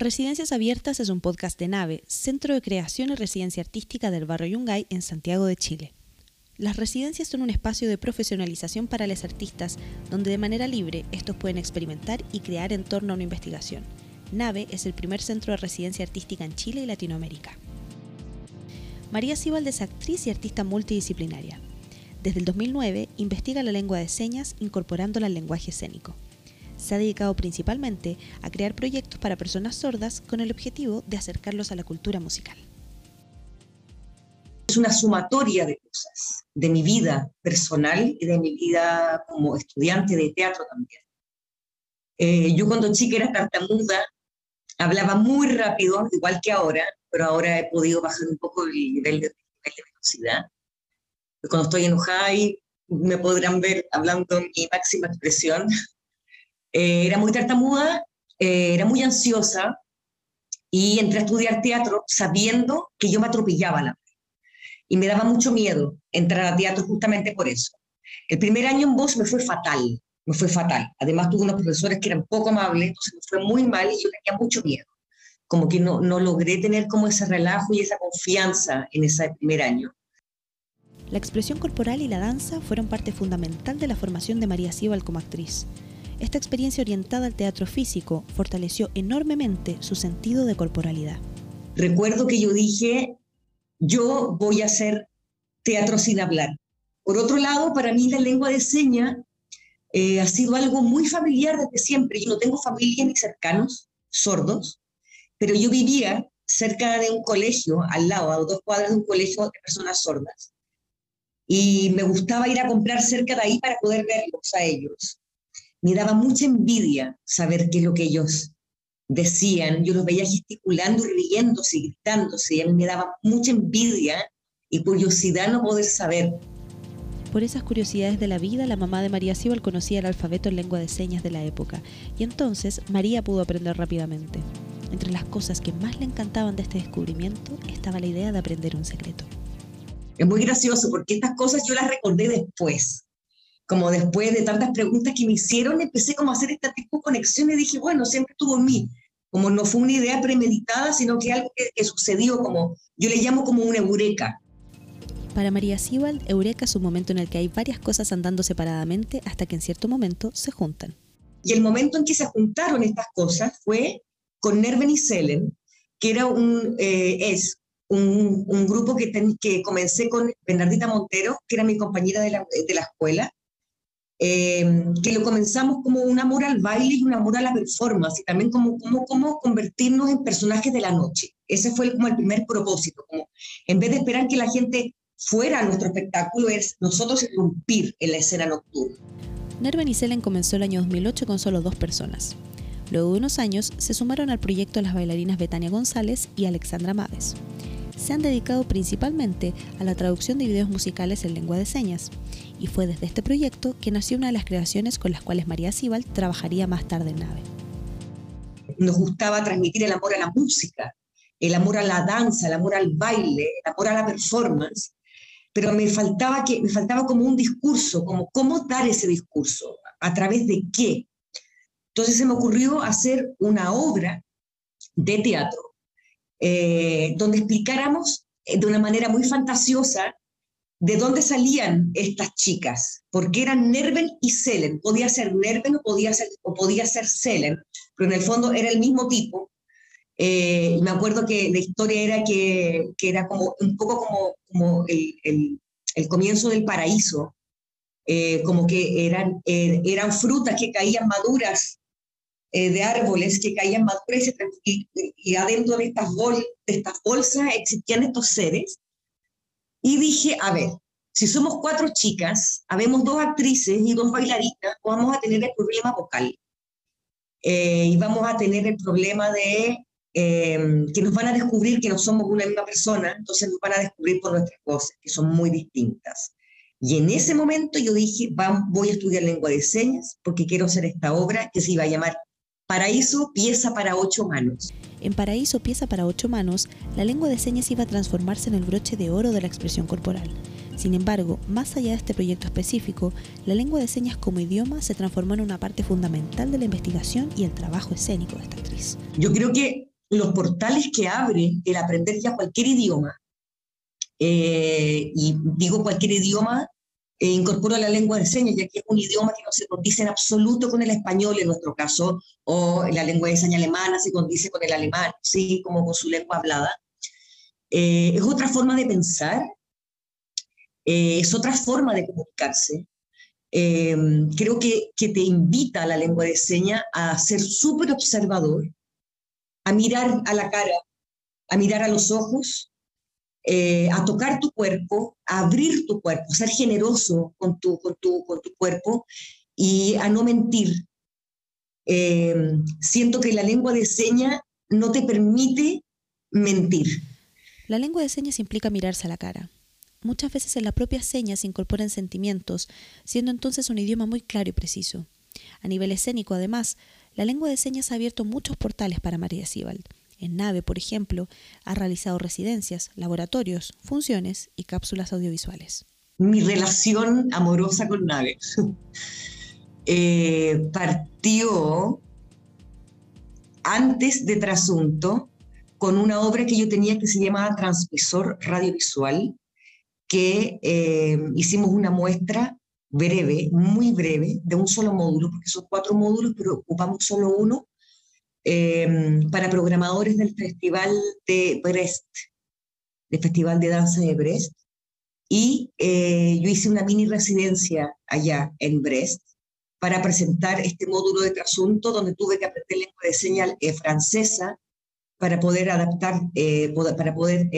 Residencias Abiertas es un podcast de Nave, Centro de Creación y Residencia Artística del barrio Yungay en Santiago de Chile. Las residencias son un espacio de profesionalización para los artistas donde de manera libre estos pueden experimentar y crear en torno a una investigación. Nave es el primer centro de residencia artística en Chile y Latinoamérica. María Sibald es actriz y artista multidisciplinaria. Desde el 2009 investiga la lengua de señas incorporándola al lenguaje escénico se ha dedicado principalmente a crear proyectos para personas sordas con el objetivo de acercarlos a la cultura musical. Es una sumatoria de cosas, de mi vida personal y de mi vida como estudiante de teatro también. Eh, yo cuando chica era tartamuda, hablaba muy rápido, igual que ahora, pero ahora he podido bajar un poco el nivel de, de velocidad. Cuando estoy enojada me podrán ver hablando mi máxima expresión, eh, era muy tartamuda, eh, era muy ansiosa y entré a estudiar teatro sabiendo que yo me atropellaba la y me daba mucho miedo entrar a teatro justamente por eso. El primer año en voz me fue fatal, me fue fatal. Además tuve unos profesores que eran poco amables, entonces me fue muy mal y yo tenía mucho miedo. Como que no, no logré tener como ese relajo y esa confianza en ese primer año. La expresión corporal y la danza fueron parte fundamental de la formación de María Sibal como actriz. Esta experiencia orientada al teatro físico fortaleció enormemente su sentido de corporalidad. Recuerdo que yo dije, yo voy a hacer teatro sin hablar. Por otro lado, para mí la lengua de señas eh, ha sido algo muy familiar desde siempre. Yo no tengo familia ni cercanos sordos, pero yo vivía cerca de un colegio, al lado, a dos cuadras de un colegio de personas sordas. Y me gustaba ir a comprar cerca de ahí para poder verlos a ellos me daba mucha envidia saber qué es lo que ellos decían. Yo los veía gesticulando y riéndose y gritándose, y a mí me daba mucha envidia y curiosidad no poder saber. Por esas curiosidades de la vida, la mamá de María Sibal conocía el alfabeto en lengua de señas de la época, y entonces María pudo aprender rápidamente. Entre las cosas que más le encantaban de este descubrimiento estaba la idea de aprender un secreto. Es muy gracioso porque estas cosas yo las recordé después como después de tantas preguntas que me hicieron, empecé como a hacer este tipo de conexión y dije, bueno, siempre estuvo en mí. Como no fue una idea premeditada, sino que algo que, sucedió, como yo le llamo como una eureka. Para María Sibal, eureka es un momento en el que hay varias cosas andando separadamente hasta que en cierto momento se juntan. Y el momento en que se juntaron estas cosas fue con Nerven y Selen, que era un, eh, es un, un, grupo que, que comencé con Bernardita Montero, que era mi compañera de la, de la escuela, eh, que lo comenzamos como un amor al baile y un amor a la performance, y también como, como, como convertirnos en personajes de la noche. Ese fue como el primer propósito, como en vez de esperar que la gente fuera a nuestro espectáculo, es nosotros irrumpir en la escena nocturna. Nerven y Selen comenzó el año 2008 con solo dos personas. Luego de unos años se sumaron al proyecto las bailarinas Betania González y Alexandra Maves. Se han dedicado principalmente a la traducción de videos musicales en lengua de señas y fue desde este proyecto que nació una de las creaciones con las cuales María Sibal trabajaría más tarde en Nave. Nos gustaba transmitir el amor a la música, el amor a la danza, el amor al baile, el amor a la performance, pero me faltaba, que, me faltaba como un discurso, como cómo dar ese discurso, a través de qué. Entonces se me ocurrió hacer una obra de teatro eh, donde explicáramos eh, de una manera muy fantasiosa de dónde salían estas chicas, porque eran Nerven y Selen. Podía ser Nerven o podía ser, o podía ser Selen, pero en el fondo era el mismo tipo. Eh, me acuerdo que la historia era que, que era como un poco como, como el, el, comienzo del paraíso, eh, como que eran, eh, eran frutas que caían maduras de árboles que caían maduras y, y, adentro de estas, bol, de estas bolsas existían estos seres y dije, a ver, si somos cuatro chicas, habemos dos actrices y dos bailarinas, vamos a tener el problema vocal. Eh, y vamos a tener el problema de em, que nos van a descubrir que no somos una misma persona, entonces nos van a descubrir por nuestras cosas, que son muy distintas. Y en ese momento yo dije, voy a estudiar lengua de señas porque quiero hacer esta obra que se iba a llamar Paraíso, pieza para ocho manos. En Paraíso, pieza para ocho manos, la lengua de señas iba a transformarse en el broche de oro de la expresión corporal. Sin embargo, más allá de este proyecto específico, la lengua de señas como idioma se transformó en una parte fundamental de la investigación y el trabajo escénico de esta actriz. Yo creo que los portales que abre el aprender ya cualquier idioma, eh, y digo cualquier idioma, e incorporo la lengua de señas, ya que es un idioma que no se condice en absoluto con el español en nuestro caso, o la lengua de señas alemana se condice con el alemán, sí, como con su lengua hablada. Eh, es otra forma de pensar, eh, es otra forma de comunicarse. creo que, que te invita a la lengua de señas a ser súper observador, a mirar a la cara, a mirar a los ojos, eh, a tocar tu cuerpo, a abrir tu cuerpo, ser generoso con tu, con tu, con tu cuerpo y a no mentir. Eh, siento que la lengua de señas no te permite mentir. La lengua de señas implica mirarse a la cara. Muchas veces en la propia seña se incorporan sentimientos, siendo entonces un idioma muy claro y preciso. A nivel escénico, además, la lengua de señas ha abierto muchos portales para María Sibald. En Nave, por ejemplo, ha realizado residencias, laboratorios, funciones y cápsulas audiovisuales. Mi relación amorosa con Nave eh, partió antes de Trasunto con una obra que yo tenía que se llamaba Transmisor Radiovisual, que eh, hicimos una muestra breve, muy breve, de un solo módulo, porque son cuatro módulos, pero ocupamos solo uno, em, para programadores del Festival de Brest, del Festival de Danza de Brest. Y eh, yo hice una mini residencia allá en Brest para presentar este módulo de trasunto donde tuve que aprender lengua de señal eh, francesa para poder adaptar, eh, para poder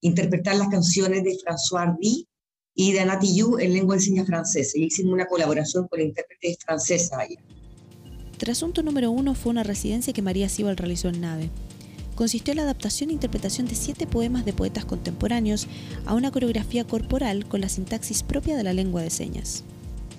interpretar las canciones de François Hardy y de Anati Yu en lengua de señas francesa. Y hicimos una colaboración con intérpretes francesa allá. Trasunto número uno fue una residencia que María Sibal realizó en Nave. Consistió en la adaptación e interpretación de siete poemas de poetas contemporáneos a una coreografía corporal con la sintaxis propia de la lengua de señas.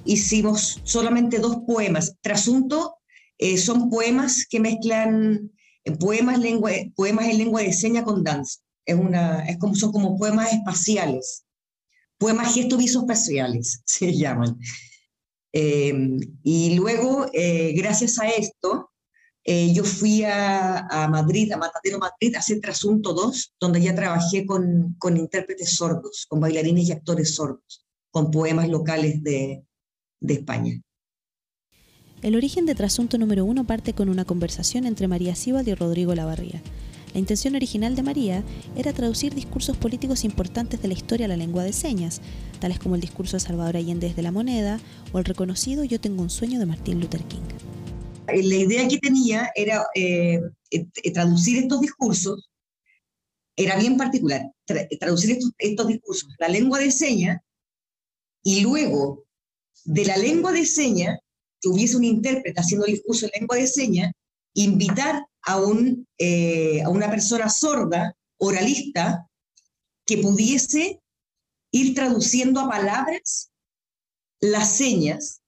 Hicimos solamente dos poemas. Trasunto eh, son poemas que mezclan eh, poemas, lengua, poemas en lengua de señas con danza. Es una, es como, son como poemas espaciales poemas gestos visoespaciales, se llaman. Em, y luego, eh, gracias a esto, eh, yo fui a, Madrid, a Matadero Madrid, a hacer Trasunto 2, donde ya trabajé con, con intérpretes sordos, con bailarines y actores sordos, con poemas locales de, de España. El origen de Trasunto número uno parte con una conversación entre María Sibad y Rodrigo Lavarría, la intención original de María era traducir discursos políticos importantes de la historia a la lengua de señas, tales como el discurso de Salvador Allende de la moneda o el reconocido Yo tengo un sueño de Martin Luther King. Eh, la idea que tenía era eh, eh, traducir estos discursos, era bien particular, traducir estos, estos discursos la lengua de señas y luego de la lengua de señas, que hubiese un intérprete haciendo el discurso en lengua de señas, invitar a, un, eh, a una persona sorda, oralista, que pudiese ir traduciendo a palabras las señas,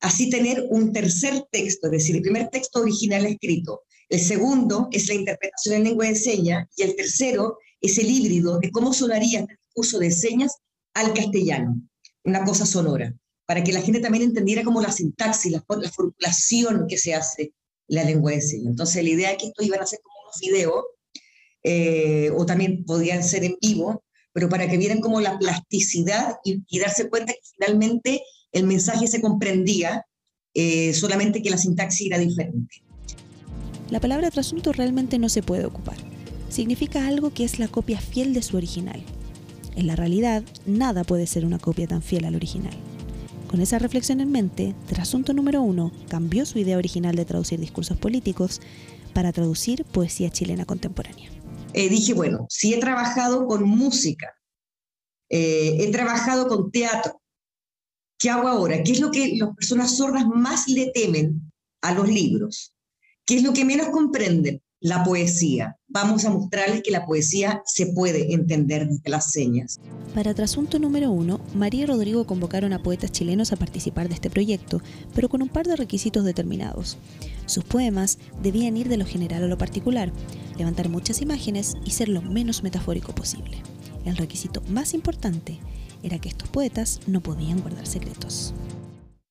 así tener un tercer texto, es decir, el primer texto original escrito, el segundo es la interpretación en lengua de señas y el tercero es el híbrido de cómo sonaría el uso de señas al castellano, una cosa sonora, para que la gente también entendiera como la sintaxis, la, la formulación que se hace la lengua de señas. Entonces la idea es que esto iban a ser como unos videos, eh, o también podían ser en vivo, pero para que vieran como la plasticidad y, darse cuenta que finalmente el mensaje se comprendía, eh, solamente que la sintaxis era diferente. La palabra trasunto realmente no se puede ocupar. Significa algo que es la copia fiel de su original. En la realidad, nada puede ser una copia tan fiel al original. Con esa reflexión en mente, Trasunto número uno cambió su idea original de traducir discursos políticos para traducir poesía chilena contemporánea. Eh, dije, bueno, si he trabajado con música, eh, he trabajado con teatro, ¿qué hago ahora? ¿Qué es lo que las personas sordas más le temen a los libros? ¿Qué es lo que menos comprenden? La poesía. Vamos a mostrarles que la poesía se puede entender desde las señas. Para Trasunto número uno, María y Rodrigo convocaron a poetas chilenos a participar de este proyecto, pero con un par de requisitos determinados. Sus poemas debían ir de lo general a lo particular, levantar muchas imágenes y ser lo menos metafórico posible. El requisito más importante era que estos poetas no podían guardar secretos.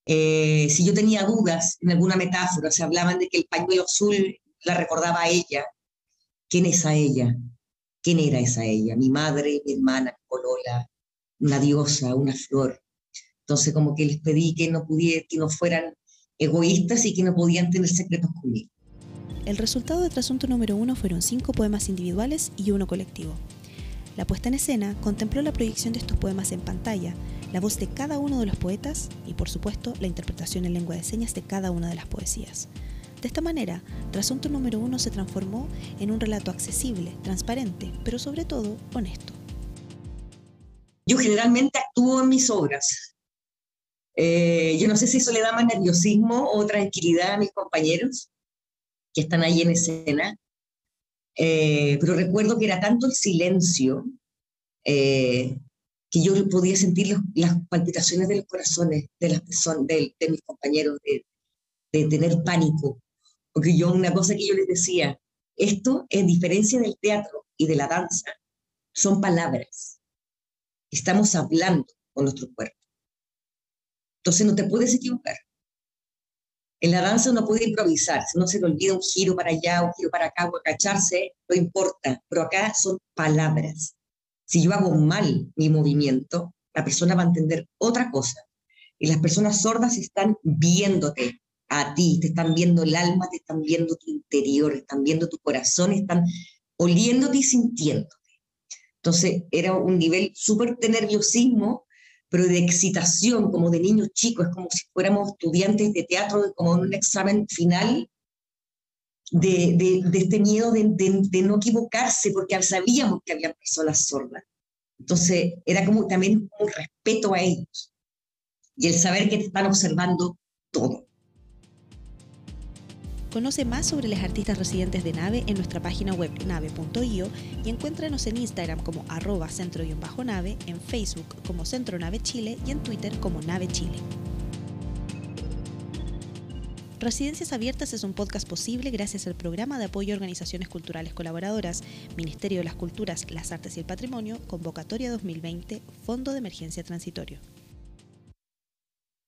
Eh, si yo tenía dudas en alguna metáfora, se hablaban de que el pañuelo azul la recordaba a ella, quién es a ella, quién era esa ella, mi madre, mi hermana, mi polola, una diosa, una flor. Entonces como que les pedí que no pudiera, que no fueran egoístas y que no podían tener secretos conmigo. El resultado de Trasunto número uno fueron cinco poemas individuales y uno colectivo. La puesta en escena contempló la proyección de estos poemas en pantalla, la voz de cada uno de los poetas y, por supuesto, la interpretación en lengua de señas de cada una de las poesías. De esta manera, Trasunto número uno se transformó en un relato accesible, transparente, pero sobre todo honesto. Yo generalmente actúo en mis obras. Eh, yo no sé si eso le da más nerviosismo o tranquilidad a mis compañeros que están ahí en escena, eh, pero recuerdo que era tanto el silencio eh, que yo podía sentir las palpitaciones de los corazones de las mis compañeros, de, tener pánico. Porque yo, una cosa que yo les decía, esto, en diferencia del teatro y de la danza, son palabras. Estamos hablando con nuestro cuerpo. Entonces no te puedes equivocar. En la danza uno puede improvisar, si no se le olvida un giro para allá, un giro para acá, o agacharse, no importa, pero acá son palabras. Si yo hago mal mi movimiento, la persona va a entender otra cosa. Y las personas sordas están viéndote a ti, te están viendo el alma, te están viendo tu interior, están viendo tu corazón, están oliéndote y sintiéndote. Entonces era un nivel súper de nerviosismo, pero de excitación, como de niños chicos, es como si fuéramos estudiantes de teatro, como en un examen final, de, este miedo de, de, no equivocarse, porque sabíamos que había personas sordas. Entonces, era como también un respeto a ellos y el saber que te están observando todo. Conoce más sobre los artistas residentes de Nave en nuestra página web nave.io y encuéntranos en Instagram como arroba centro-nave, en Facebook como Centro Nave Chile y en Twitter como Nave Chile. Residencias Abiertas es un podcast posible gracias al programa de apoyo a organizaciones culturales colaboradoras, Ministerio de las Culturas, las Artes y el Patrimonio, Convocatoria 2020, Fondo de Emergencia Transitorio.